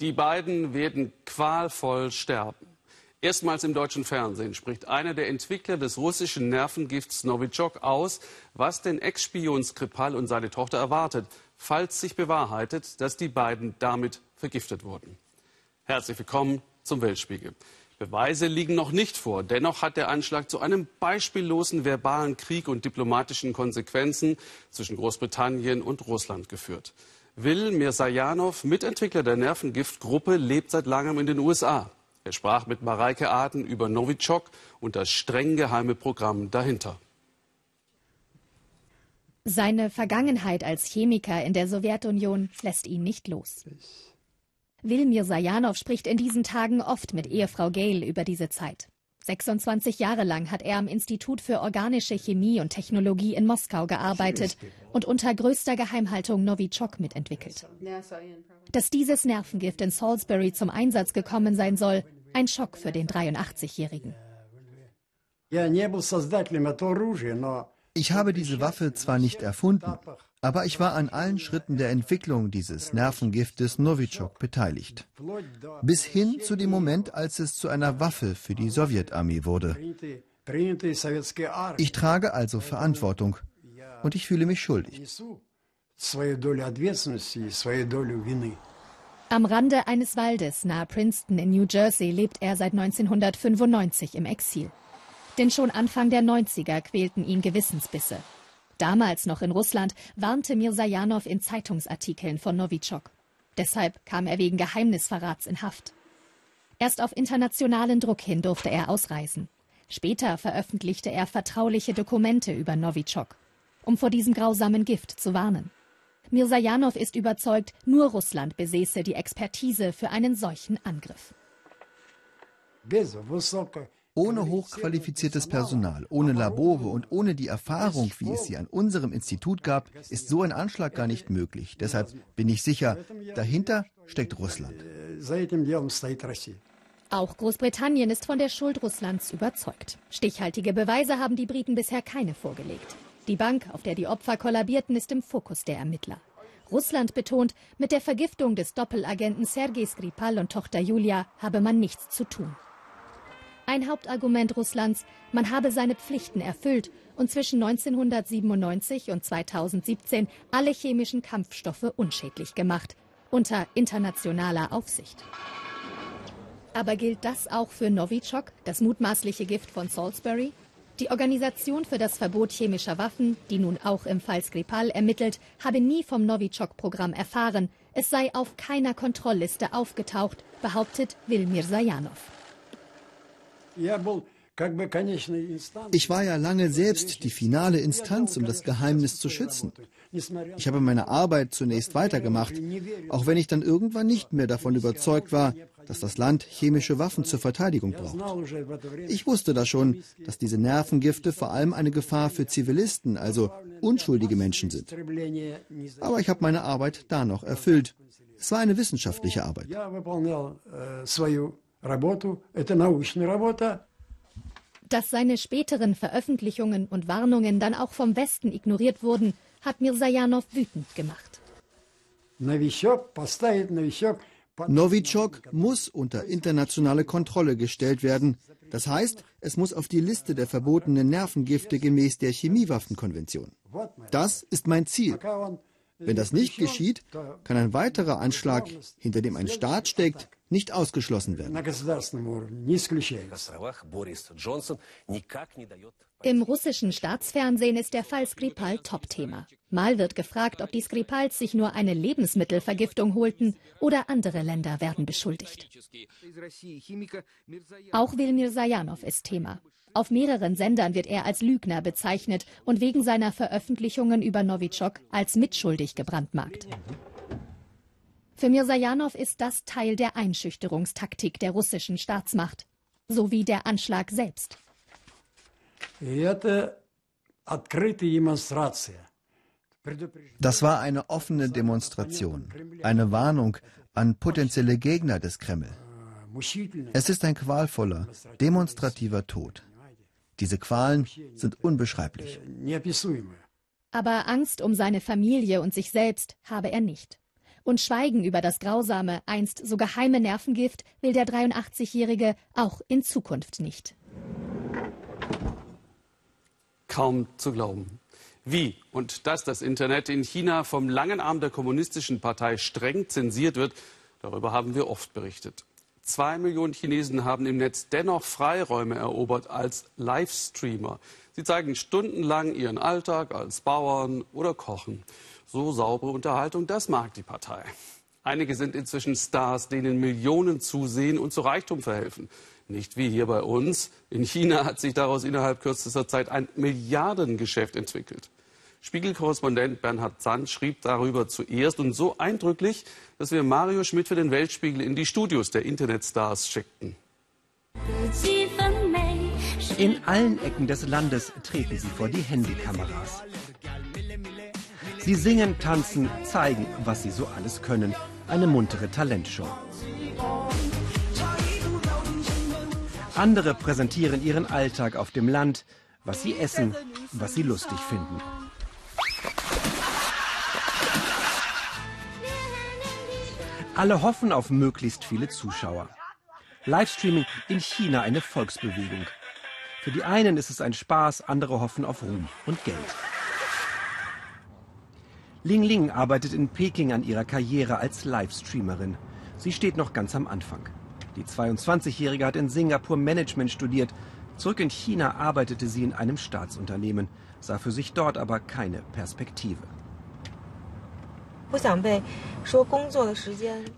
Die beiden werden qualvoll sterben. Erstmals im deutschen Fernsehen spricht einer der Entwickler des russischen Nervengifts Novichok aus, was den Ex-Spion Skripal und seine Tochter erwartet, falls sich bewahrheitet, dass die beiden damit vergiftet wurden. Herzlich willkommen zum Weltspiegel. Beweise liegen noch nicht vor. Dennoch hat der Anschlag zu einem beispiellosen verbalen Krieg und diplomatischen Konsequenzen zwischen Großbritannien und Russland geführt. Will Mirsajanov, Mitentwickler der Nervengiftgruppe, lebt seit langem in den USA. Er sprach mit Mareike Aden über Novichok und das streng geheime Programm dahinter. Seine Vergangenheit als Chemiker in der Sowjetunion lässt ihn nicht los. Wilmir Sajanov spricht in diesen Tagen oft mit Ehefrau Gail über diese Zeit. 26 Jahre lang hat er am Institut für organische Chemie und Technologie in Moskau gearbeitet und unter größter Geheimhaltung Novichok mitentwickelt. Dass dieses Nervengift in Salisbury zum Einsatz gekommen sein soll, ein Schock für den 83-Jährigen. Ich habe diese Waffe zwar nicht erfunden, aber ich war an allen Schritten der Entwicklung dieses Nervengiftes Novichok beteiligt. Bis hin zu dem Moment, als es zu einer Waffe für die Sowjetarmee wurde. Ich trage also Verantwortung und ich fühle mich schuldig. Am Rande eines Waldes nahe Princeton in New Jersey lebt er seit 1995 im Exil. Denn schon Anfang der 90er quälten ihn Gewissensbisse. Damals noch in Russland warnte Mirsajanov in Zeitungsartikeln von Novichok. Deshalb kam er wegen Geheimnisverrats in Haft. Erst auf internationalen Druck hin durfte er ausreisen. Später veröffentlichte er vertrauliche Dokumente über Novichok, um vor diesem grausamen Gift zu warnen. Mirsajanov ist überzeugt, nur Russland besäße die Expertise für einen solchen Angriff. Ohne hochqualifiziertes Personal, ohne Labore und ohne die Erfahrung, wie es sie an unserem Institut gab, ist so ein Anschlag gar nicht möglich. Deshalb bin ich sicher, dahinter steckt Russland. Auch Großbritannien ist von der Schuld Russlands überzeugt. Stichhaltige Beweise haben die Briten bisher keine vorgelegt. Die Bank, auf der die Opfer kollabierten, ist im Fokus der Ermittler. Russland betont, mit der Vergiftung des Doppelagenten Sergei Skripal und Tochter Julia habe man nichts zu tun. Ein Hauptargument Russlands, man habe seine Pflichten erfüllt und zwischen 1997 und 2017 alle chemischen Kampfstoffe unschädlich gemacht, unter internationaler Aufsicht. Aber gilt das auch für Novichok, das mutmaßliche Gift von Salisbury? Die Organisation für das Verbot chemischer Waffen, die nun auch im Fall Skripal ermittelt, habe nie vom Novichok-Programm erfahren. Es sei auf keiner Kontrollliste aufgetaucht, behauptet Wilmir Sajanov. Ich war ja lange selbst die finale Instanz, um das Geheimnis zu schützen. Ich habe meine Arbeit zunächst weitergemacht, auch wenn ich dann irgendwann nicht mehr davon überzeugt war, dass das Land chemische Waffen zur Verteidigung braucht. Ich wusste da schon, dass diese Nervengifte vor allem eine Gefahr für Zivilisten, also unschuldige Menschen sind. Aber ich habe meine Arbeit da noch erfüllt. Es war eine wissenschaftliche Arbeit. Dass seine späteren Veröffentlichungen und Warnungen dann auch vom Westen ignoriert wurden, hat Mirzajanov wütend gemacht. Novichok muss unter internationale Kontrolle gestellt werden. Das heißt, es muss auf die Liste der verbotenen Nervengifte gemäß der Chemiewaffenkonvention. Das ist mein Ziel. Wenn das nicht geschieht, kann ein weiterer Anschlag, hinter dem ein Staat steckt, nicht ausgeschlossen werden. Im russischen Staatsfernsehen ist der Fall Skripal Topthema. Mal wird gefragt, ob die Skripals sich nur eine Lebensmittelvergiftung holten oder andere Länder werden beschuldigt. Auch Wilmir Sajanov ist Thema. Auf mehreren Sendern wird er als Lügner bezeichnet und wegen seiner Veröffentlichungen über Novichok als mitschuldig gebrandmarkt. Für Mirzajanov ist das Teil der Einschüchterungstaktik der russischen Staatsmacht, sowie der Anschlag selbst. Das war eine offene Demonstration, eine Warnung an potenzielle Gegner des Kreml. Es ist ein qualvoller, demonstrativer Tod. Diese Qualen sind unbeschreiblich. Aber Angst um seine Familie und sich selbst habe er nicht. Und Schweigen über das grausame, einst so geheime Nervengift will der 83-Jährige auch in Zukunft nicht. Kaum zu glauben. Wie und dass das Internet in China vom langen Arm der kommunistischen Partei streng zensiert wird, darüber haben wir oft berichtet. Zwei Millionen Chinesen haben im Netz dennoch Freiräume erobert als Livestreamer. Sie zeigen stundenlang ihren Alltag als Bauern oder Kochen. So saubere Unterhaltung, das mag die Partei. Einige sind inzwischen Stars, denen Millionen zusehen und zu Reichtum verhelfen. Nicht wie hier bei uns. In China hat sich daraus innerhalb kürzester Zeit ein Milliardengeschäft entwickelt. Spiegelkorrespondent Bernhard Sand schrieb darüber zuerst und so eindrücklich, dass wir Mario Schmidt für den Weltspiegel in die Studios der Internetstars schickten. In allen Ecken des Landes treten sie vor die Handykameras. Sie singen, tanzen, zeigen, was sie so alles können. Eine muntere Talentshow. Andere präsentieren ihren Alltag auf dem Land, was sie essen, was sie lustig finden. Alle hoffen auf möglichst viele Zuschauer. Livestreaming in China eine Volksbewegung. Für die einen ist es ein Spaß, andere hoffen auf Ruhm und Geld. Ling Ling arbeitet in Peking an ihrer Karriere als Livestreamerin. Sie steht noch ganz am Anfang. Die 22-Jährige hat in Singapur Management studiert. Zurück in China arbeitete sie in einem Staatsunternehmen, sah für sich dort aber keine Perspektive.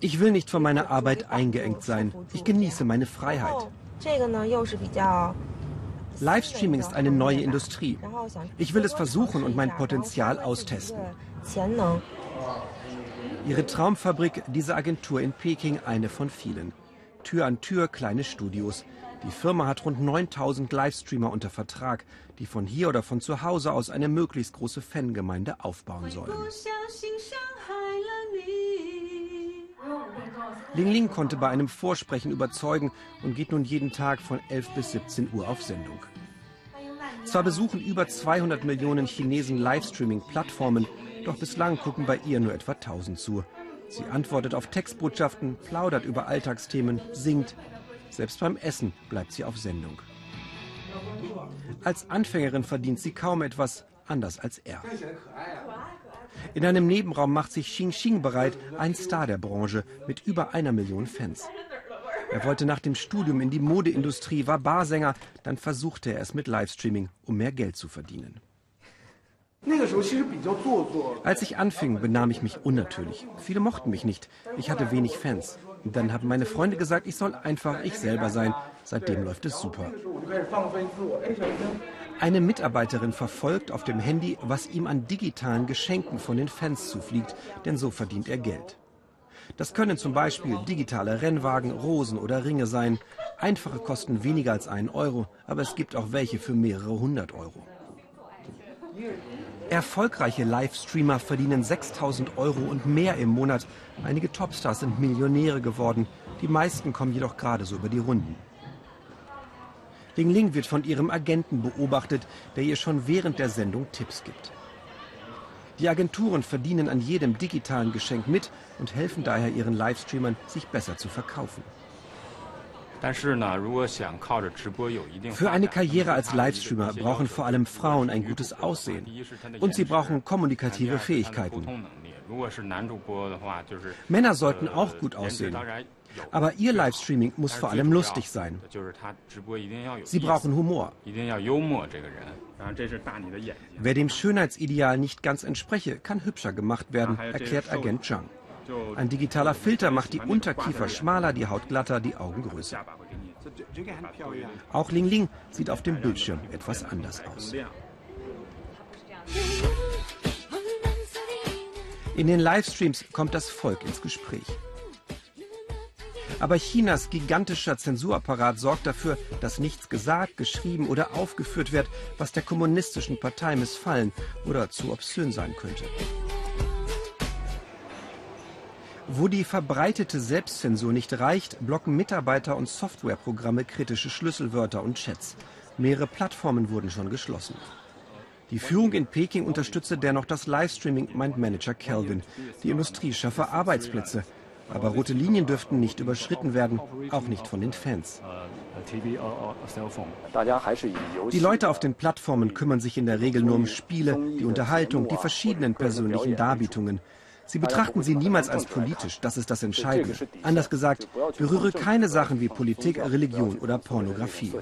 Ich will nicht von meiner Arbeit eingeengt sein. Ich genieße meine Freiheit. Livestreaming ist eine neue Industrie. Ich will es versuchen und mein Potenzial austesten. Ihre Traumfabrik, diese Agentur in Peking, eine von vielen. Tür an Tür kleine Studios. Die Firma hat rund 9000 Livestreamer unter Vertrag, die von hier oder von zu Hause aus eine möglichst große Fangemeinde aufbauen sollen. Ling Ling konnte bei einem Vorsprechen überzeugen und geht nun jeden Tag von 11 bis 17 Uhr auf Sendung. Zwar besuchen über 200 Millionen Chinesen Livestreaming-Plattformen, doch bislang gucken bei ihr nur etwa 1000 zu. Sie antwortet auf Textbotschaften, plaudert über Alltagsthemen, singt. Selbst beim Essen bleibt sie auf Sendung. Als Anfängerin verdient sie kaum etwas, anders als er. In einem Nebenraum macht sich Xing Xing bereit, ein Star der Branche mit über einer Million Fans. Er wollte nach dem Studium in die Modeindustrie, war Barsänger, dann versuchte er es mit Livestreaming, um mehr Geld zu verdienen. Als ich anfing, benahm ich mich unnatürlich. Viele mochten mich nicht. Ich hatte wenig Fans. Dann haben meine Freunde gesagt, ich soll einfach ich selber sein. Seitdem läuft es super. Eine Mitarbeiterin verfolgt auf dem Handy, was ihm an digitalen Geschenken von den Fans zufliegt, denn so verdient er Geld. Das können zum Beispiel digitale Rennwagen, Rosen oder Ringe sein. Einfache kosten weniger als einen Euro, aber es gibt auch welche für mehrere hundert Euro. Erfolgreiche Livestreamer verdienen 6000 Euro und mehr im Monat. Einige Topstars sind Millionäre geworden. Die meisten kommen jedoch gerade so über die Runden. Ling Ling wird von ihrem Agenten beobachtet, der ihr schon während der Sendung Tipps gibt. Die Agenturen verdienen an jedem digitalen Geschenk mit und helfen daher ihren Livestreamern, sich besser zu verkaufen. Für eine Karriere als Livestreamer brauchen vor allem Frauen ein gutes Aussehen und sie brauchen kommunikative Fähigkeiten. Männer sollten auch gut aussehen. Aber ihr Livestreaming muss vor allem lustig sein. Sie brauchen Humor. Wer dem Schönheitsideal nicht ganz entspreche, kann hübscher gemacht werden, erklärt Agent Zhang. Ein digitaler Filter macht die Unterkiefer schmaler, die Haut glatter, die Augen größer. Auch Ling Ling sieht auf dem Bildschirm etwas anders aus. In den Livestreams kommt das Volk ins Gespräch. Aber Chinas gigantischer Zensurapparat sorgt dafür, dass nichts gesagt, geschrieben oder aufgeführt wird, was der kommunistischen Partei missfallen oder zu obszön sein könnte. Wo die verbreitete Selbstzensur nicht reicht, blocken Mitarbeiter und Softwareprogramme kritische Schlüsselwörter und Chats. Mehrere Plattformen wurden schon geschlossen. Die Führung in Peking unterstütze dennoch das Livestreaming, meint Manager Kelvin. Die Industrie schaffe Arbeitsplätze. Aber rote Linien dürften nicht überschritten werden, auch nicht von den Fans. Die Leute auf den Plattformen kümmern sich in der Regel nur um Spiele, die Unterhaltung, die verschiedenen persönlichen Darbietungen. Sie betrachten sie niemals als politisch, das ist das Entscheidende. Anders gesagt, berühre keine Sachen wie Politik, Religion oder Pornografie.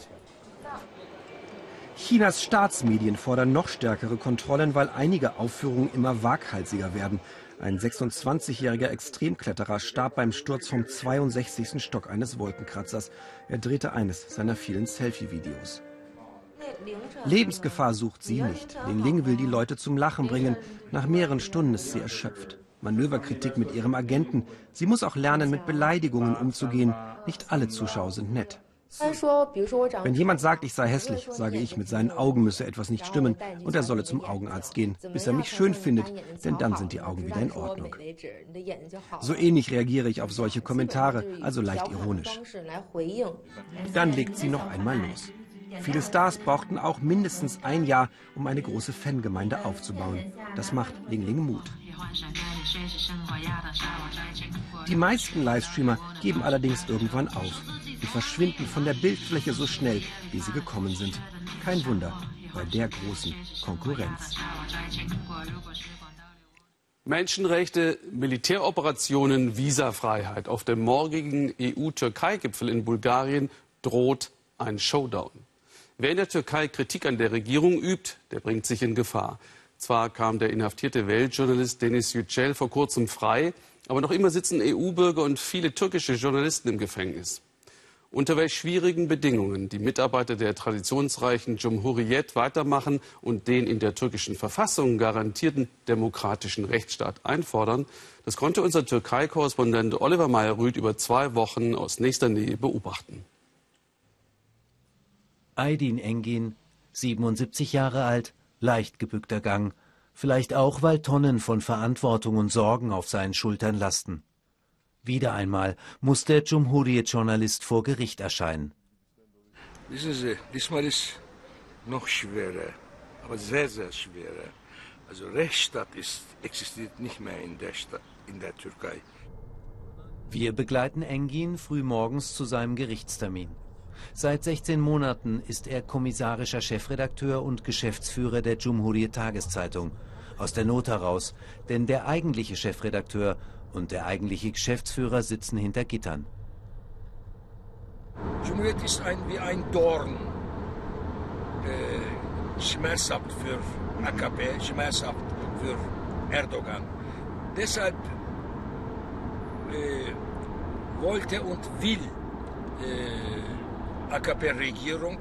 Chinas Staatsmedien fordern noch stärkere Kontrollen, weil einige Aufführungen immer waghalsiger werden. Ein 26-jähriger Extremkletterer starb beim Sturz vom 62. Stock eines Wolkenkratzers. Er drehte eines seiner vielen Selfie-Videos. Lebensgefahr sucht sie nicht. Ling Ling will die Leute zum Lachen bringen. Nach mehreren Stunden ist sie erschöpft. Manöverkritik mit ihrem Agenten. Sie muss auch lernen, mit Beleidigungen umzugehen. Nicht alle Zuschauer sind nett. Wenn jemand sagt, ich sei hässlich, sage ich, mit seinen Augen müsse etwas nicht stimmen und er solle zum Augenarzt gehen, bis er mich schön findet, denn dann sind die Augen wieder in Ordnung. So ähnlich reagiere ich auf solche Kommentare, also leicht ironisch. Dann legt sie noch einmal los. Viele Stars brauchten auch mindestens ein Jahr, um eine große Fangemeinde aufzubauen. Das macht Ling Ling Mut. Die meisten Livestreamer geben allerdings irgendwann auf und verschwinden von der Bildfläche so schnell, wie sie gekommen sind. Kein Wunder bei der großen Konkurrenz. Menschenrechte, Militäroperationen, Visafreiheit. Auf dem morgigen EU-Türkei-Gipfel in Bulgarien droht ein Showdown. Wer in der Türkei Kritik an der Regierung übt, der bringt sich in Gefahr. Zwar kam der inhaftierte Weltjournalist Denis Yücel vor kurzem frei, aber noch immer sitzen EU-Bürger und viele türkische Journalisten im Gefängnis unter welch schwierigen Bedingungen die Mitarbeiter der traditionsreichen Cumhuriyet weitermachen und den in der türkischen Verfassung garantierten demokratischen Rechtsstaat einfordern, das konnte unser Türkei-Korrespondent Oliver Meyer-Rüth über zwei Wochen aus nächster Nähe beobachten. Aydin Engin, 77 Jahre alt, leicht gebückter Gang, vielleicht auch, weil Tonnen von Verantwortung und Sorgen auf seinen Schultern lasten. Wieder einmal muss der Cumhuriyet-Journalist vor Gericht erscheinen. Wissen diesmal ist noch schwerer, aber sehr, sehr schwerer. Also Rechtsstaat ist, existiert nicht mehr in der, Stadt, in der Türkei. Wir begleiten Engin frühmorgens zu seinem Gerichtstermin. Seit 16 Monaten ist er kommissarischer Chefredakteur und Geschäftsführer der Cumhuriyet Tageszeitung. Aus der Not heraus, denn der eigentliche Chefredakteur und der eigentliche Geschäftsführer sitzen hinter Gittern. Cumhuriyet ist ein, wie ein Dorn. Äh, schmerzhaft für AKP, schmerzhaft für Erdogan. Deshalb äh, wollte und will äh, AKP-Regierung,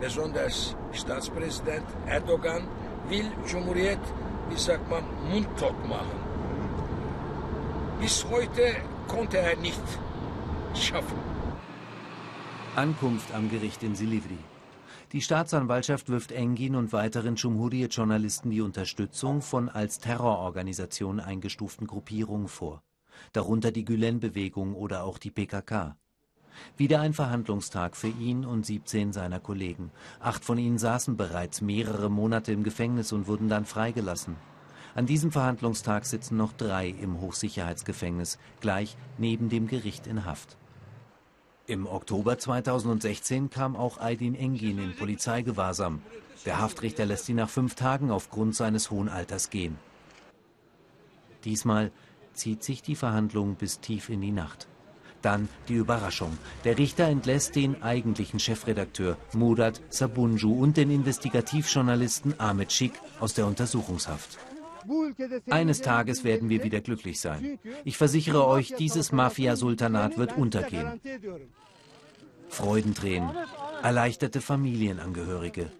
besonders Staatspräsident Erdogan, will Cumhuriyet, wie sagt man, mundtot machen. Bis heute konnte er nicht schaffen. Ankunft am Gericht in Silivri. Die Staatsanwaltschaft wirft Engin und weiteren Cumhuriyet-Journalisten die Unterstützung von als Terrororganisation eingestuften Gruppierungen vor. Darunter die Gülen-Bewegung oder auch die PKK. Wieder ein Verhandlungstag für ihn und 17 seiner Kollegen. Acht von ihnen saßen bereits mehrere Monate im Gefängnis und wurden dann freigelassen. An diesem Verhandlungstag sitzen noch drei im Hochsicherheitsgefängnis, gleich neben dem Gericht in Haft. Im Oktober 2016 kam auch Aydin Engin in Polizeigewahrsam. Der Haftrichter lässt ihn nach fünf Tagen aufgrund seines hohen Alters gehen. Diesmal zieht sich die Verhandlung bis tief in die Nacht. Dann die Überraschung. Der Richter entlässt den eigentlichen Chefredakteur Murat Sabunju und den Investigativjournalisten Ahmed Schick aus der Untersuchungshaft. Eines Tages werden wir wieder glücklich sein. Ich versichere euch, dieses Mafia-Sultanat wird untergehen. Freudentränen, erleichterte Familienangehörige.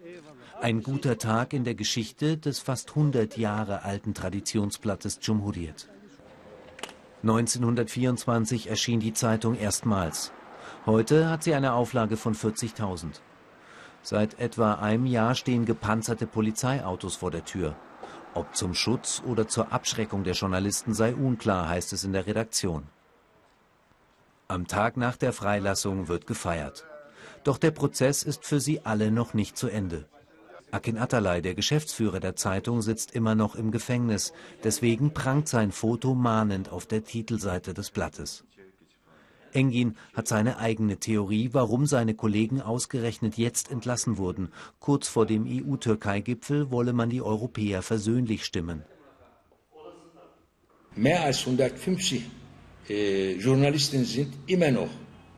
Ein guter Tag in der Geschichte des fast 100 Jahre alten Traditionsblattes Cumhuriyet. 1924 erschien die Zeitung erstmals. Heute hat sie eine Auflage von 40.000. Seit etwa einem Jahr stehen gepanzerte Polizeiautos vor der Tür. Ob zum Schutz oder zur Abschreckung der Journalisten sei unklar, heißt es in der Redaktion. Am Tag nach der Freilassung wird gefeiert. Doch der Prozess ist für sie alle noch nicht zu Ende. Akin Atalay, der Geschäftsführer der Zeitung, sitzt immer noch im Gefängnis. Deswegen prangt sein Foto mahnend auf der Titelseite des Blattes. Engin hat seine eigene Theorie, warum seine Kollegen ausgerechnet jetzt entlassen wurden. Kurz vor dem EU-Türkei-Gipfel wolle man die Europäer versöhnlich stimmen. Mehr als 150 äh, Journalisten sind immer noch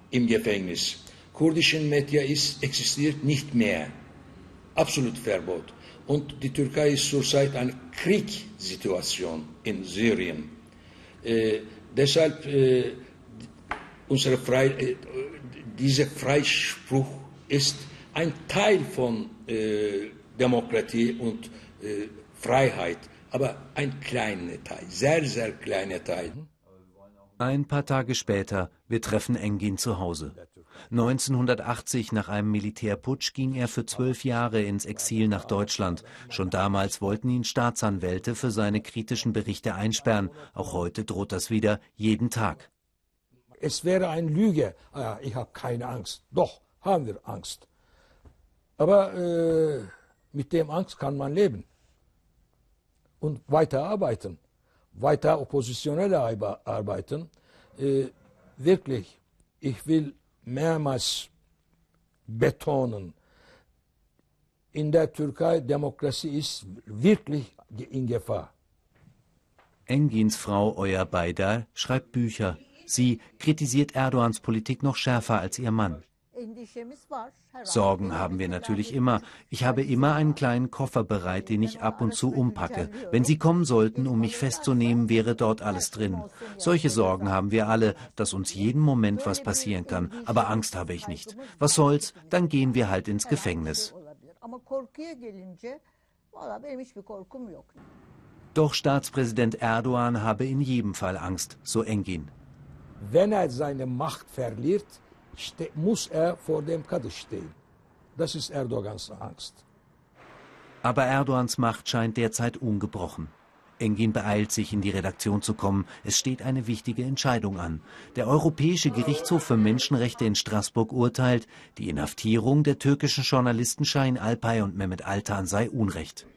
im Gefängnis. Kurdischen Media ist, existiert nicht mehr. Absolut Verbot. Und die Türkei ist zurzeit eine Kriegssituation in Syrien. Äh, deshalb äh, unsere Frei, äh, dieser Freispruch ist ein Teil von äh, Demokratie und äh, Freiheit, aber ein kleiner Teil, sehr, sehr kleiner Teil. Ein paar Tage später, wir treffen Engin zu Hause. 1980 nach einem Militärputsch ging er für zwölf Jahre ins Exil nach Deutschland. Schon damals wollten ihn Staatsanwälte für seine kritischen Berichte einsperren. Auch heute droht das wieder jeden Tag. Es wäre eine Lüge. Ah, ich habe keine Angst. Doch, haben wir Angst. Aber äh, mit dem Angst kann man leben und weiter arbeiten, weiter oppositionell arbeiten. Äh, wirklich, ich will mehrmals betonen, in der Türkei Demokratie ist wirklich in Gefahr. Engins Frau Euer Baydar schreibt Bücher. Sie kritisiert Erdogans Politik noch schärfer als ihr Mann. Sorgen haben wir natürlich immer. Ich habe immer einen kleinen Koffer bereit, den ich ab und zu umpacke. Wenn Sie kommen sollten, um mich festzunehmen, wäre dort alles drin. Solche Sorgen haben wir alle, dass uns jeden Moment was passieren kann. Aber Angst habe ich nicht. Was soll's, dann gehen wir halt ins Gefängnis. Doch Staatspräsident Erdogan habe in jedem Fall Angst, so Engin. Wenn er seine Macht verliert, muss er vor dem Kader stehen. Das ist Erdogans Angst. Aber Erdogans Macht scheint derzeit ungebrochen. Engin beeilt sich, in die Redaktion zu kommen. Es steht eine wichtige Entscheidung an. Der Europäische Gerichtshof für Menschenrechte in Straßburg urteilt, die Inhaftierung der türkischen Journalisten Shahin Alpay und Mehmet Altan sei Unrecht.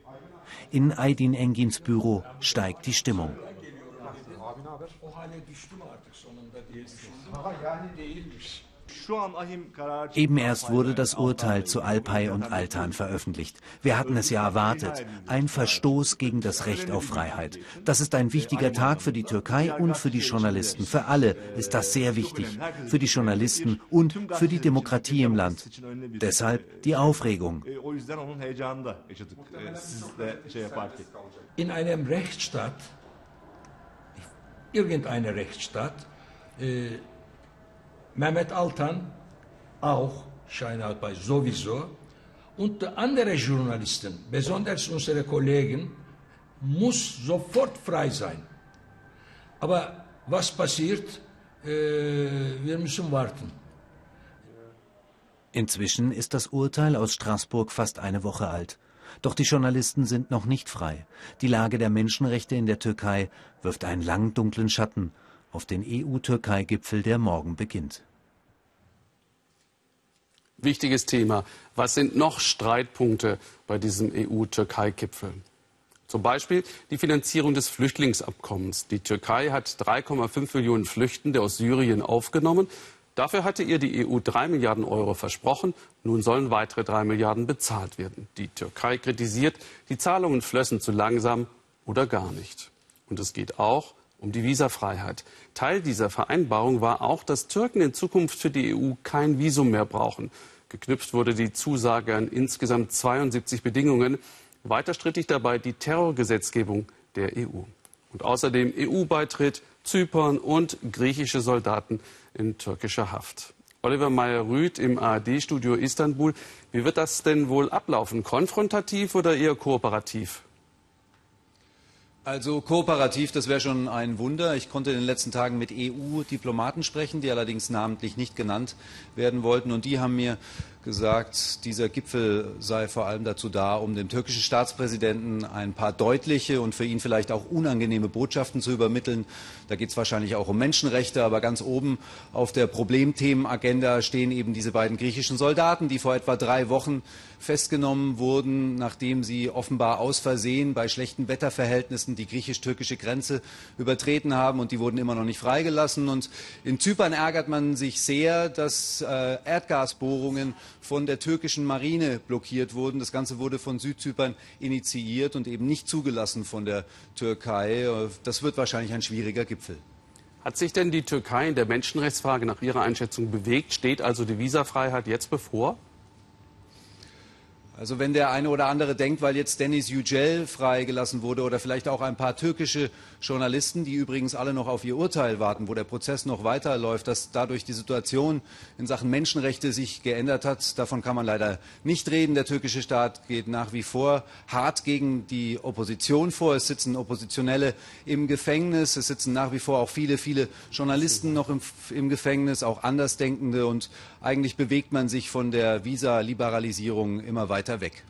In Aydin Engins Büro steigt die Stimmung. Eben erst wurde das Urteil zu Alpay und Altan veröffentlicht. Wir hatten es ja erwartet. Ein Verstoß gegen das Recht auf Freiheit. Das ist ein wichtiger Tag für die Türkei und für die Journalisten. Für alle ist das sehr wichtig. Für die Journalisten und für die Demokratie im Land. Deshalb die Aufregung. In einem Rechtsstaat, irgendeine Rechtsstaat, äh, Mehmet Altan auch, Schein bei sowieso, und andere Journalisten, besonders unsere Kollegen, muss sofort frei sein. Aber was passiert? Äh, wir müssen warten. Inzwischen ist das Urteil aus Straßburg fast eine Woche alt. Doch die Journalisten sind noch nicht frei. Die Lage der Menschenrechte in der Türkei wirft einen langen dunklen Schatten auf den EU-Türkei-Gipfel, der morgen beginnt. Wichtiges Thema. Was sind noch Streitpunkte bei diesem EU-Türkei-Gipfel? Zum Beispiel die Finanzierung des Flüchtlingsabkommens. Die Türkei hat 3,5 Millionen Flüchtende aus Syrien aufgenommen. Dafür hatte ihr die EU 3 Milliarden Euro versprochen. Nun sollen weitere 3 Milliarden bezahlt werden. Die Türkei kritisiert, die Zahlungen flössen zu langsam oder gar nicht. Und es geht auch um die Visafreiheit. Teil dieser Vereinbarung war auch, dass Türken in Zukunft für die EU kein Visum mehr brauchen. Geknüpft wurde die Zusage an insgesamt 72 Bedingungen. Weiter strittig dabei die Terrorgesetzgebung der EU. Und außerdem EU-Beitritt, Zypern und griechische Soldaten in türkischer Haft. Oliver Meyer-Rüth im ARD-Studio Istanbul. Wie wird das denn wohl ablaufen? Konfrontativ oder eher kooperativ? Also kooperativ, das wäre schon ein Wunder. Ich konnte in den letzten Tagen mit EU-Diplomaten sprechen, die allerdings namentlich nicht genannt werden wollten. Und die haben mir gesagt, dieser Gipfel sei vor allem dazu da, um dem türkischen Staatspräsidenten ein paar deutliche und für ihn vielleicht auch unangenehme Botschaften zu übermitteln. Da geht es wahrscheinlich auch um Menschenrechte, aber ganz oben auf der Problemthemenagenda stehen eben diese beiden griechischen Soldaten, die vor etwa drei Wochen festgenommen wurden, nachdem sie offenbar aus Versehen bei schlechten Wetterverhältnissen die griechisch-türkische Grenze übertreten haben und die wurden immer noch nicht freigelassen. Und in Zypern ärgert man sich sehr, dass äh, Erdgasbohrungen von der türkischen Marine blockiert wurden. Das Ganze wurde von Südzypern initiiert und eben nicht zugelassen von der Türkei. Das wird wahrscheinlich ein schwieriger Gipfel. Hat sich denn die Türkei in der Menschenrechtsfrage nach Ihrer Einschätzung bewegt? Steht also die Visafreiheit jetzt bevor? Also wenn der eine oder andere denkt, weil jetzt Dennis Yücel freigelassen wurde oder vielleicht auch ein paar türkische Journalisten, die übrigens alle noch auf ihr Urteil warten, wo der Prozess noch weiterläuft, dass dadurch die Situation in Sachen Menschenrechte sich geändert hat, davon kann man leider nicht reden. Der türkische Staat geht nach wie vor hart gegen die Opposition vor. Es sitzen Oppositionelle im Gefängnis. Es sitzen nach wie vor auch viele, viele Journalisten noch im, im Gefängnis, auch Andersdenkende. Und eigentlich bewegt man sich von der Visa-Liberalisierung immer weiter weiter weg.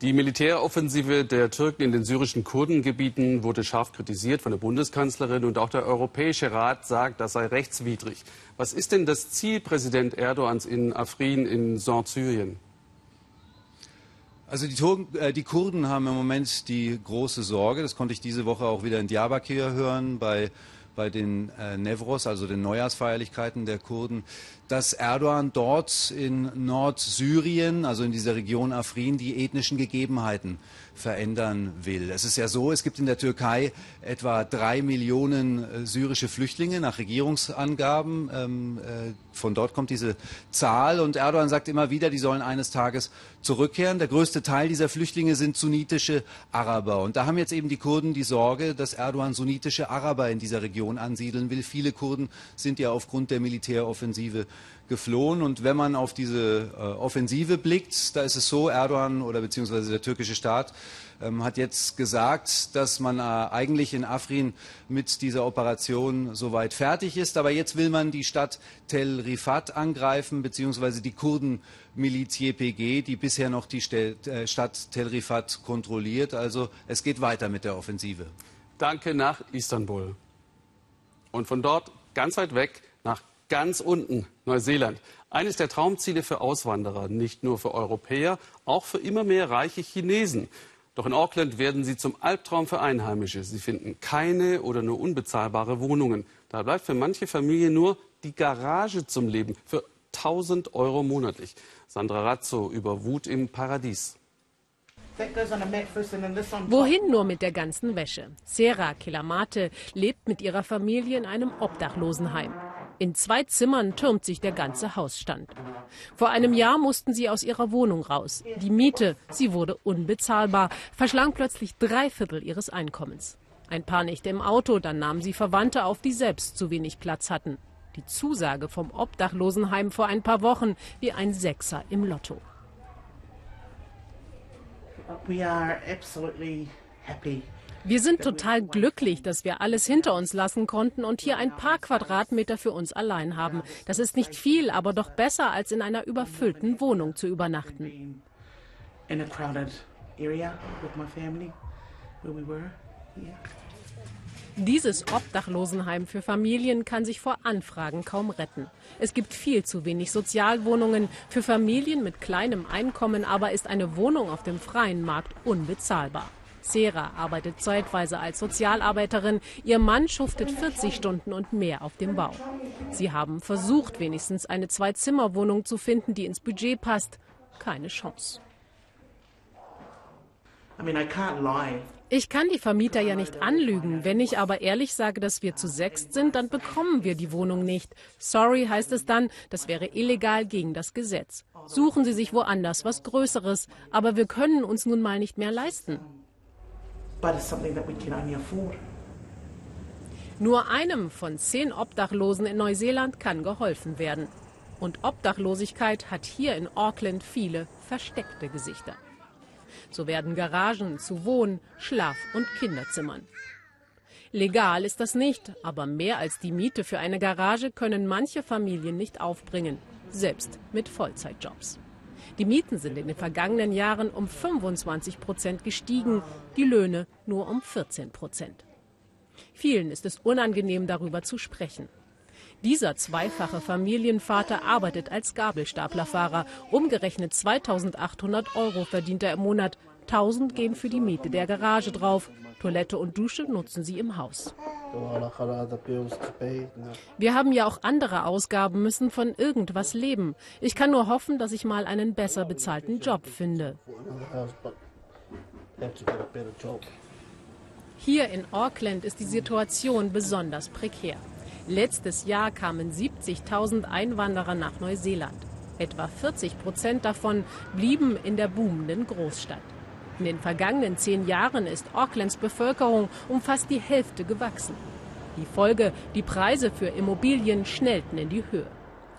Die Militäroffensive der Türken in den syrischen Kurdengebieten wurde scharf kritisiert von der Bundeskanzlerin und auch der Europäische Rat sagt, das sei rechtswidrig. Was ist denn das Ziel Präsident Erdogans in Afrin in Nordsyrien? Also die, Turken, äh, die, Kurden haben im Moment die große Sorge, das konnte ich diese Woche auch wieder in Diyarbakir hören, bei bei den äh, Nevros, also den Neujahrsfeierlichkeiten der Kurden, dass Erdogan dort in Nordsyrien, also in dieser Region Afrin, die ethnischen Gegebenheiten verändern will. Es ist ja so, es gibt in der Türkei etwa drei Millionen äh, syrische Flüchtlinge nach Regierungsangaben. Ähm, äh, von dort kommt diese Zahl und Erdogan sagt immer wieder, die sollen eines Tages zurückkehren. Der größte Teil dieser Flüchtlinge sind sunnitische Araber. Und da haben jetzt eben die Kurden die Sorge, dass Erdogan sunnitische Araber in dieser Region ansiedeln will. Viele Kurden sind ja aufgrund der Militäroffensive geflohen. Und wenn man auf diese äh, Offensive blickt, da ist es so, Erdogan oder beziehungsweise der türkische Staat ähm, hat jetzt gesagt, dass man äh, eigentlich in Afrin mit dieser Operation soweit fertig ist. Aber jetzt will man die Stadt Tel Rifat angreifen, beziehungsweise die Kurdenmiliz YPG, die bisher noch die äh, Stadt Tel Rifat kontrolliert. Also es geht weiter mit der Offensive. Danke nach Istanbul. Und von dort ganz weit weg nach ganz unten, Neuseeland. Eines der Traumziele für Auswanderer, nicht nur für Europäer, auch für immer mehr reiche Chinesen. Doch in Auckland werden sie zum Albtraum für Einheimische. Sie finden keine oder nur unbezahlbare Wohnungen. Da bleibt für manche Familien nur die Garage zum Leben für 1000 Euro monatlich. Sandra Razzo über Wut im Paradies. Wohin nur mit der ganzen Wäsche? Sarah Kilamate lebt mit ihrer Familie in einem Obdachlosenheim. In zwei Zimmern türmt sich der ganze Hausstand. Vor einem Jahr mussten sie aus ihrer Wohnung raus. Die Miete, sie wurde unbezahlbar, verschlang plötzlich drei Viertel ihres Einkommens. Ein paar Nächte im Auto, dann nahmen sie Verwandte auf, die selbst zu wenig Platz hatten. Die Zusage vom Obdachlosenheim vor ein paar Wochen wie ein Sechser im Lotto. We are absolutely wir sind total glücklich, dass wir alles hinter uns lassen konnten und hier ein paar Quadratmeter für uns allein haben. Das ist nicht viel, aber doch besser, als in einer überfüllten Wohnung zu übernachten. Dieses Obdachlosenheim für Familien kann sich vor Anfragen kaum retten. Es gibt viel zu wenig Sozialwohnungen. Für Familien mit kleinem Einkommen aber ist eine Wohnung auf dem freien Markt unbezahlbar. Sera arbeitet zeitweise als Sozialarbeiterin. Ihr Mann schuftet 40 Stunden und mehr auf dem Bau. Sie haben versucht, wenigstens eine Zwei-Zimmer-Wohnung zu finden, die ins Budget passt. Keine Chance. Ich kann die Vermieter ja nicht anlügen. Wenn ich aber ehrlich sage, dass wir zu sechst sind, dann bekommen wir die Wohnung nicht. Sorry heißt es dann, das wäre illegal gegen das Gesetz. Suchen Sie sich woanders was Größeres, aber wir können uns nun mal nicht mehr leisten but it's something that we can only afford. Nur einem von zehn Obdachlosen in Neuseeland kann geholfen werden. Und Obdachlosigkeit hat hier in Auckland viele versteckte Gesichter. So werden Garagen zu Wohn-, Schlaf- und Kinderzimmern. Legal ist das nicht, aber mehr als die Miete für eine Garage können manche Familien nicht aufbringen. selbst mit Vollzeitjobs. Die Mieten sind in den vergangenen Jahren um 25 Prozent gestiegen, die Löhne nur um 14 Prozent. Vielen ist es unangenehm, darüber zu sprechen. Dieser zweifache Familienvater arbeitet als Gabelstaplerfahrer. Umgerechnet 2800 Euro verdient er im Monat. 1000 gehen für die Miete der Garage drauf. Toilette und Dusche nutzen sie im Haus. Wir haben ja auch andere Ausgaben, müssen von irgendwas leben. Ich kann nur hoffen, dass ich mal einen besser bezahlten Job finde. Hier in Auckland ist die Situation besonders prekär. Letztes Jahr kamen 70.000 Einwanderer nach Neuseeland. Etwa 40 Prozent davon blieben in der boomenden Großstadt. In den vergangenen zehn Jahren ist Aucklands Bevölkerung um fast die Hälfte gewachsen. Die Folge, die Preise für Immobilien schnellten in die Höhe.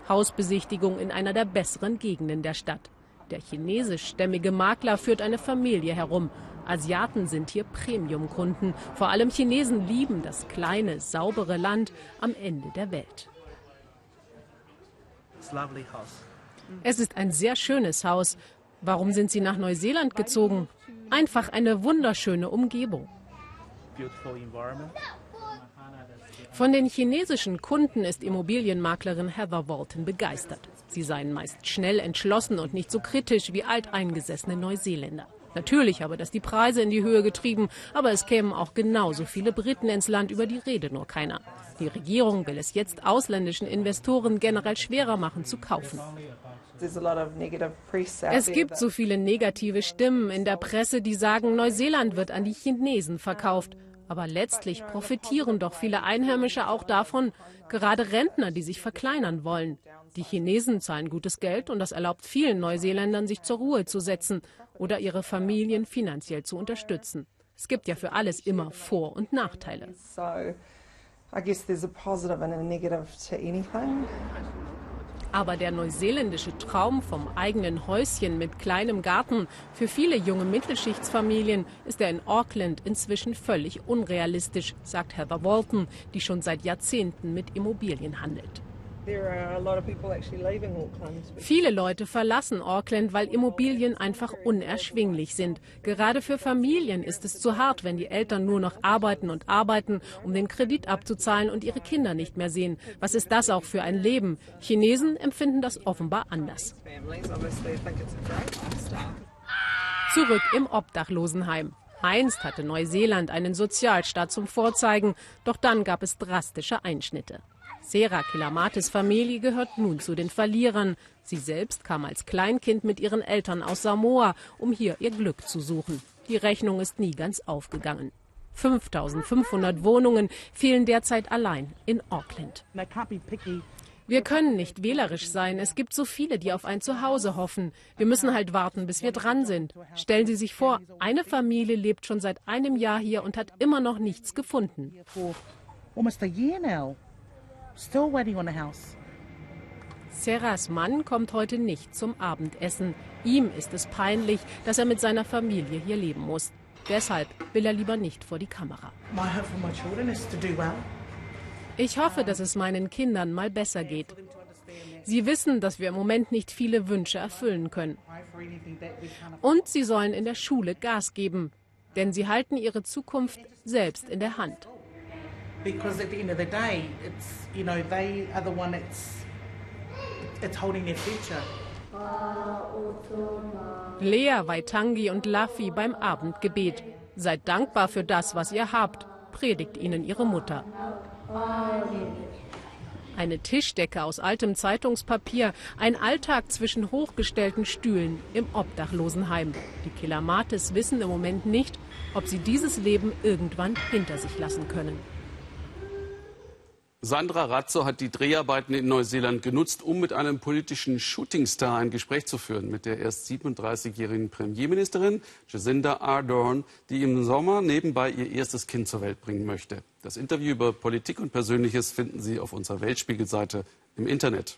Hausbesichtigung in einer der besseren Gegenden der Stadt. Der chinesischstämmige Makler führt eine Familie herum. Asiaten sind hier Premiumkunden. Vor allem Chinesen lieben das kleine, saubere Land am Ende der Welt. Es ist ein sehr schönes Haus. Warum sind Sie nach Neuseeland gezogen? Einfach eine wunderschöne Umgebung. Von den chinesischen Kunden ist Immobilienmaklerin Heather Walton begeistert. Sie seien meist schnell entschlossen und nicht so kritisch wie alteingesessene Neuseeländer. Natürlich habe das die Preise in die Höhe getrieben, aber es kämen auch genauso viele Briten ins Land, über die Rede nur keiner. Die Regierung will es jetzt ausländischen Investoren generell schwerer machen zu kaufen. Es gibt so viele negative Stimmen in der Presse, die sagen, Neuseeland wird an die Chinesen verkauft. Aber letztlich profitieren doch viele Einheimische auch davon, gerade Rentner, die sich verkleinern wollen. Die Chinesen zahlen gutes Geld und das erlaubt vielen Neuseeländern, sich zur Ruhe zu setzen oder ihre Familien finanziell zu unterstützen. Es gibt ja für alles immer Vor- und Nachteile. Aber der neuseeländische Traum vom eigenen Häuschen mit kleinem Garten für viele junge Mittelschichtsfamilien ist er in Auckland inzwischen völlig unrealistisch, sagt Heather Walton, die schon seit Jahrzehnten mit Immobilien handelt. Viele Leute verlassen Auckland, weil Immobilien einfach unerschwinglich sind. Gerade für Familien ist es zu hart, wenn die Eltern nur noch arbeiten und arbeiten, um den Kredit abzuzahlen und ihre Kinder nicht mehr sehen. Was ist das auch für ein Leben? Chinesen empfinden das offenbar anders. Zurück im Obdachlosenheim. Einst hatte Neuseeland einen Sozialstaat zum Vorzeigen, doch dann gab es drastische Einschnitte. Sera Kilamates Familie gehört nun zu den Verlierern. Sie selbst kam als Kleinkind mit ihren Eltern aus Samoa, um hier ihr Glück zu suchen. Die Rechnung ist nie ganz aufgegangen. 5500 Wohnungen fehlen derzeit allein in Auckland. Wir können nicht wählerisch sein. Es gibt so viele, die auf ein Zuhause hoffen. Wir müssen halt warten, bis wir dran sind. Stellen Sie sich vor, eine Familie lebt schon seit einem Jahr hier und hat immer noch nichts gefunden. Still waiting on a house. Serras Mann kommt heute nicht zum Abendessen. Ihm ist es peinlich, dass er mit seiner Familie hier leben muss. Deshalb will er lieber nicht vor die Kamera. Ich hoffe, dass es meinen Kindern mal besser geht. Sie wissen, dass wir im Moment nicht viele Wünsche erfüllen können. Und sie sollen in der Schule Gas geben, denn sie halten ihre Zukunft selbst in der Hand because at the end of the day, it's you know they are the one that's it's holding their future. Lea, Waitangi und Lafi beim Abendgebet. Seid dankbar für das, was ihr habt, predigt ihnen ihre Mutter. Eine Tischdecke aus altem Zeitungspapier, ein Alltag zwischen hochgestellten Stühlen im Obdachlosenheim. Die Kilamates wissen im Moment nicht, ob sie dieses Leben irgendwann hinter sich lassen können. Sandra Razzo hat die Dreharbeiten in Neuseeland genutzt, um mit einem politischen Shootingstar ein Gespräch zu führen, mit der erst 37-jährigen Premierministerin Jacinda Ardern, die im Sommer nebenbei ihr erstes Kind zur Welt bringen möchte. Das Interview über Politik und Persönliches finden Sie auf unserer Weltspiegelseite im Internet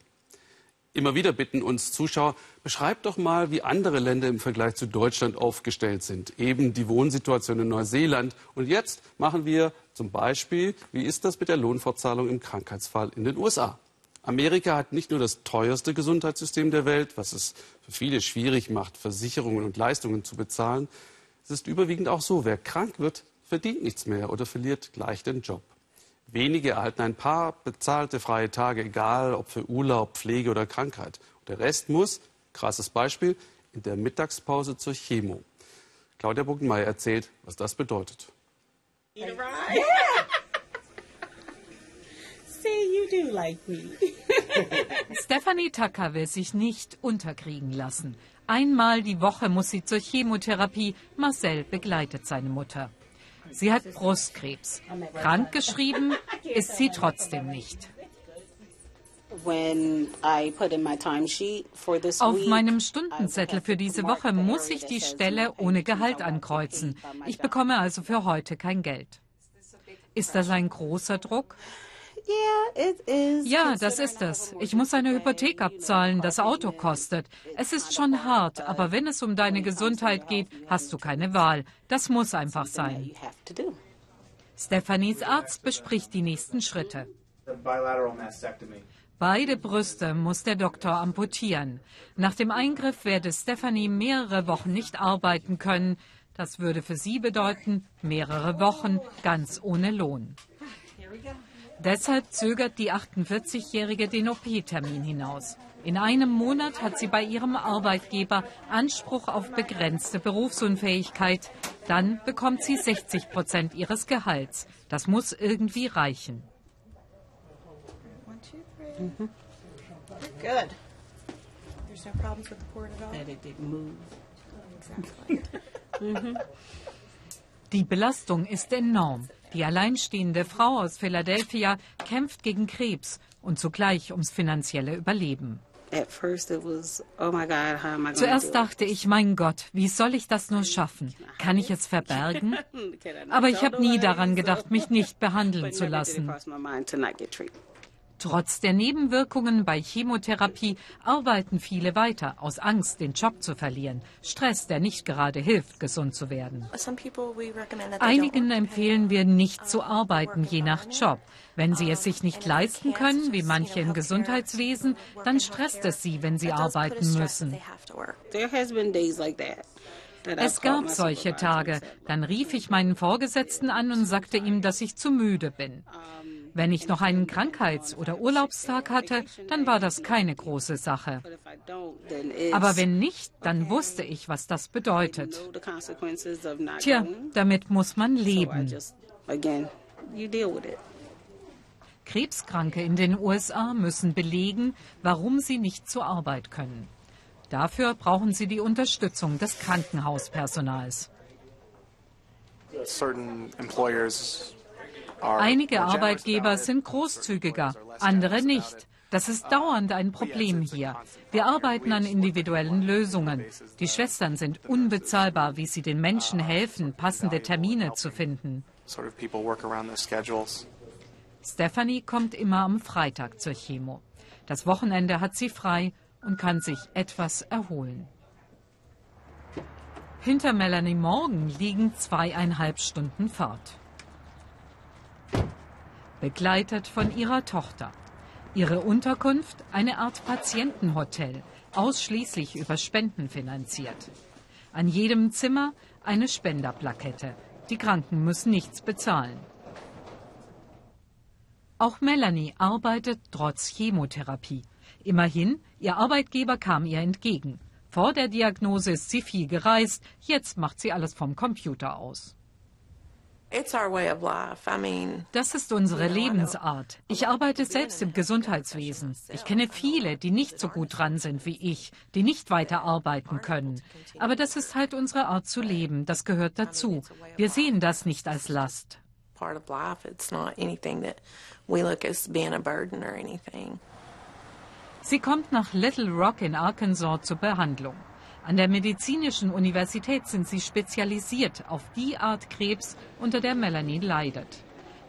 immer wieder bitten uns Zuschauer, beschreibt doch mal, wie andere Länder im Vergleich zu Deutschland aufgestellt sind. Eben die Wohnsituation in Neuseeland. Und jetzt machen wir zum Beispiel, wie ist das mit der Lohnfortzahlung im Krankheitsfall in den USA? Amerika hat nicht nur das teuerste Gesundheitssystem der Welt, was es für viele schwierig macht, Versicherungen und Leistungen zu bezahlen. Es ist überwiegend auch so, wer krank wird, verdient nichts mehr oder verliert gleich den Job. Wenige erhalten ein paar bezahlte freie Tage, egal ob für Urlaub, Pflege oder Krankheit. Und der Rest muss, krasses Beispiel, in der Mittagspause zur Chemo. Claudia Buckenmeier erzählt, was das bedeutet. Stephanie Tucker will sich nicht unterkriegen lassen. Einmal die Woche muss sie zur Chemotherapie. Marcel begleitet seine Mutter. Sie hat Brustkrebs. Krankgeschrieben ist sie trotzdem nicht. Auf meinem Stundenzettel für diese Woche muss ich die Stelle ohne Gehalt ankreuzen. Ich bekomme also für heute kein Geld. Ist das ein großer Druck? Ja, das ist es. Ich muss eine Hypothek abzahlen, das Auto kostet. Es ist schon hart, aber wenn es um deine Gesundheit geht, hast du keine Wahl. Das muss einfach sein. Stephanies Arzt bespricht die nächsten Schritte. Beide Brüste muss der Doktor amputieren. Nach dem Eingriff werde Stephanie mehrere Wochen nicht arbeiten können. Das würde für sie bedeuten, mehrere Wochen ganz ohne Lohn. Deshalb zögert die 48-Jährige den OP-Termin hinaus. In einem Monat hat sie bei ihrem Arbeitgeber Anspruch auf begrenzte Berufsunfähigkeit. Dann bekommt sie 60 Prozent ihres Gehalts. Das muss irgendwie reichen. Mhm. Good. There's no problems with the port at all? That it didn't move. Exactly. Mhm. Die Belastung ist enorm. Die alleinstehende Frau aus Philadelphia kämpft gegen Krebs und zugleich ums finanzielle Überleben. Oh Zuerst dachte ich, mein Gott, wie soll ich das nur schaffen? Kann ich es verbergen? Aber ich habe nie daran gedacht, mich nicht behandeln zu lassen. Trotz der Nebenwirkungen bei Chemotherapie arbeiten viele weiter, aus Angst, den Job zu verlieren. Stress, der nicht gerade hilft, gesund zu werden. Einigen empfehlen wir, nicht zu arbeiten, je nach Job. Wenn sie es sich nicht leisten können, wie manche im Gesundheitswesen, dann stresst es sie, wenn sie arbeiten müssen. Es gab solche Tage. Dann rief ich meinen Vorgesetzten an und sagte ihm, dass ich zu müde bin. Wenn ich noch einen Krankheits- oder Urlaubstag hatte, dann war das keine große Sache. Aber wenn nicht, dann wusste ich, was das bedeutet. Tja, damit muss man leben. Krebskranke in den USA müssen belegen, warum sie nicht zur Arbeit können. Dafür brauchen sie die Unterstützung des Krankenhauspersonals. Certain employers Einige Arbeitgeber sind großzügiger, andere nicht. Das ist dauernd ein Problem hier. Wir arbeiten an individuellen Lösungen. Die Schwestern sind unbezahlbar, wie sie den Menschen helfen, passende Termine zu finden. Stephanie kommt immer am Freitag zur Chemo. Das Wochenende hat sie frei und kann sich etwas erholen. Hinter Melanie Morgan liegen zweieinhalb Stunden Fahrt begleitet von ihrer Tochter. Ihre Unterkunft eine Art Patientenhotel, ausschließlich über Spenden finanziert. An jedem Zimmer eine Spenderplakette. Die Kranken müssen nichts bezahlen. Auch Melanie arbeitet trotz Chemotherapie. Immerhin, ihr Arbeitgeber kam ihr entgegen. Vor der Diagnose ist sie viel gereist, jetzt macht sie alles vom Computer aus. Das ist unsere Lebensart. Ich arbeite selbst im Gesundheitswesen. Ich kenne viele, die nicht so gut dran sind wie ich, die nicht weiter arbeiten können. Aber das ist halt unsere Art zu leben. Das gehört dazu. Wir sehen das nicht als Last. Sie kommt nach Little Rock in Arkansas zur Behandlung. An der Medizinischen Universität sind sie spezialisiert auf die Art Krebs, unter der Melanie leidet.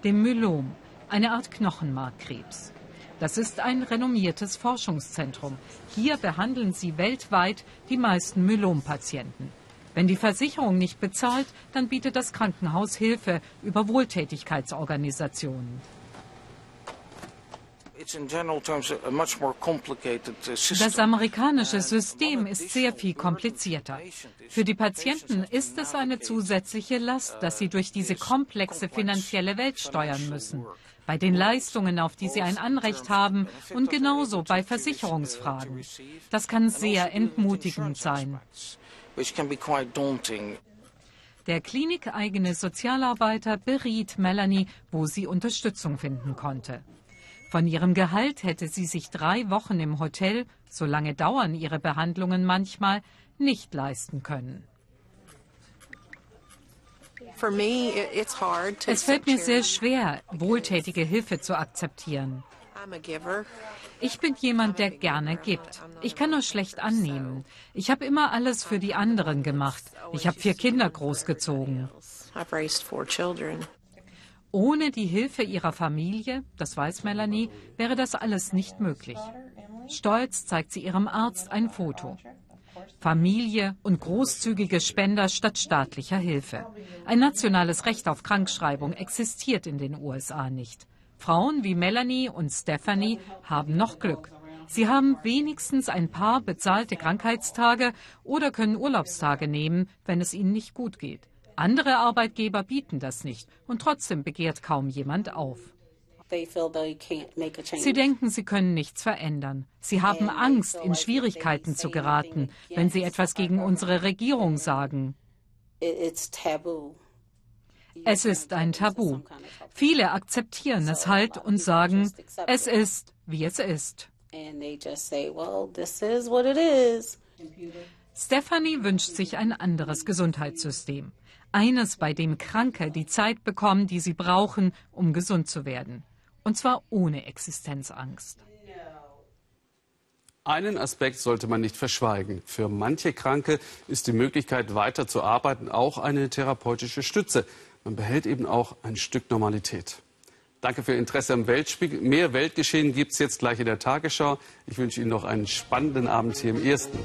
Dem Myelom, eine Art Knochenmarkkrebs. Das ist ein renommiertes Forschungszentrum. Hier behandeln sie weltweit die meisten Myelom-Patienten. Wenn die Versicherung nicht bezahlt, dann bietet das Krankenhaus Hilfe über Wohltätigkeitsorganisationen. Das amerikanische System ist sehr viel komplizierter. Für die Patienten ist es eine zusätzliche Last, dass sie durch diese komplexe finanzielle Welt steuern müssen. Bei den Leistungen, auf die sie ein Anrecht haben und genauso bei Versicherungsfragen. Das kann sehr entmutigend sein. Der klinikeigene Sozialarbeiter beriet Melanie, wo sie Unterstützung finden konnte. Von ihrem Gehalt hätte sie sich drei Wochen im Hotel, so lange dauern ihre Behandlungen manchmal, nicht leisten können. Es fällt mir sehr schwer, wohltätige Hilfe zu akzeptieren. Ich bin jemand, der gerne gibt. Ich kann nur schlecht annehmen. Ich habe immer alles für die anderen gemacht. Ich habe vier Kinder großgezogen. Ohne die Hilfe ihrer Familie, das weiß Melanie, wäre das alles nicht möglich. Stolz zeigt sie ihrem Arzt ein Foto. Familie und großzügige Spender statt staatlicher Hilfe. Ein nationales Recht auf Krankschreibung existiert in den USA nicht. Frauen wie Melanie und Stephanie haben noch Glück. Sie haben wenigstens ein paar bezahlte Krankheitstage oder können Urlaubstage nehmen, wenn es ihnen nicht gut geht. Andere Arbeitgeber bieten das nicht und trotzdem begehrt kaum jemand auf. Sie denken, sie können nichts verändern. Sie haben Angst, in Schwierigkeiten zu geraten, wenn sie etwas gegen unsere Regierung sagen. Es ist ein Tabu. Viele akzeptieren es halt und sagen, es ist, wie es ist. Stephanie wünscht sich ein anderes Gesundheitssystem. Eines, bei dem Kranke die Zeit bekommen, die sie brauchen, um gesund zu werden. Und zwar ohne Existenzangst. Einen Aspekt sollte man nicht verschweigen. Für manche Kranke ist die Möglichkeit, weiter zu arbeiten, auch eine therapeutische Stütze. Man behält eben auch ein Stück Normalität. Danke für Ihr Interesse am Weltspiegel. Mehr Weltgeschehen gibt es jetzt gleich in der Tagesschau. Ich wünsche Ihnen noch einen spannenden Abend hier im Ersten.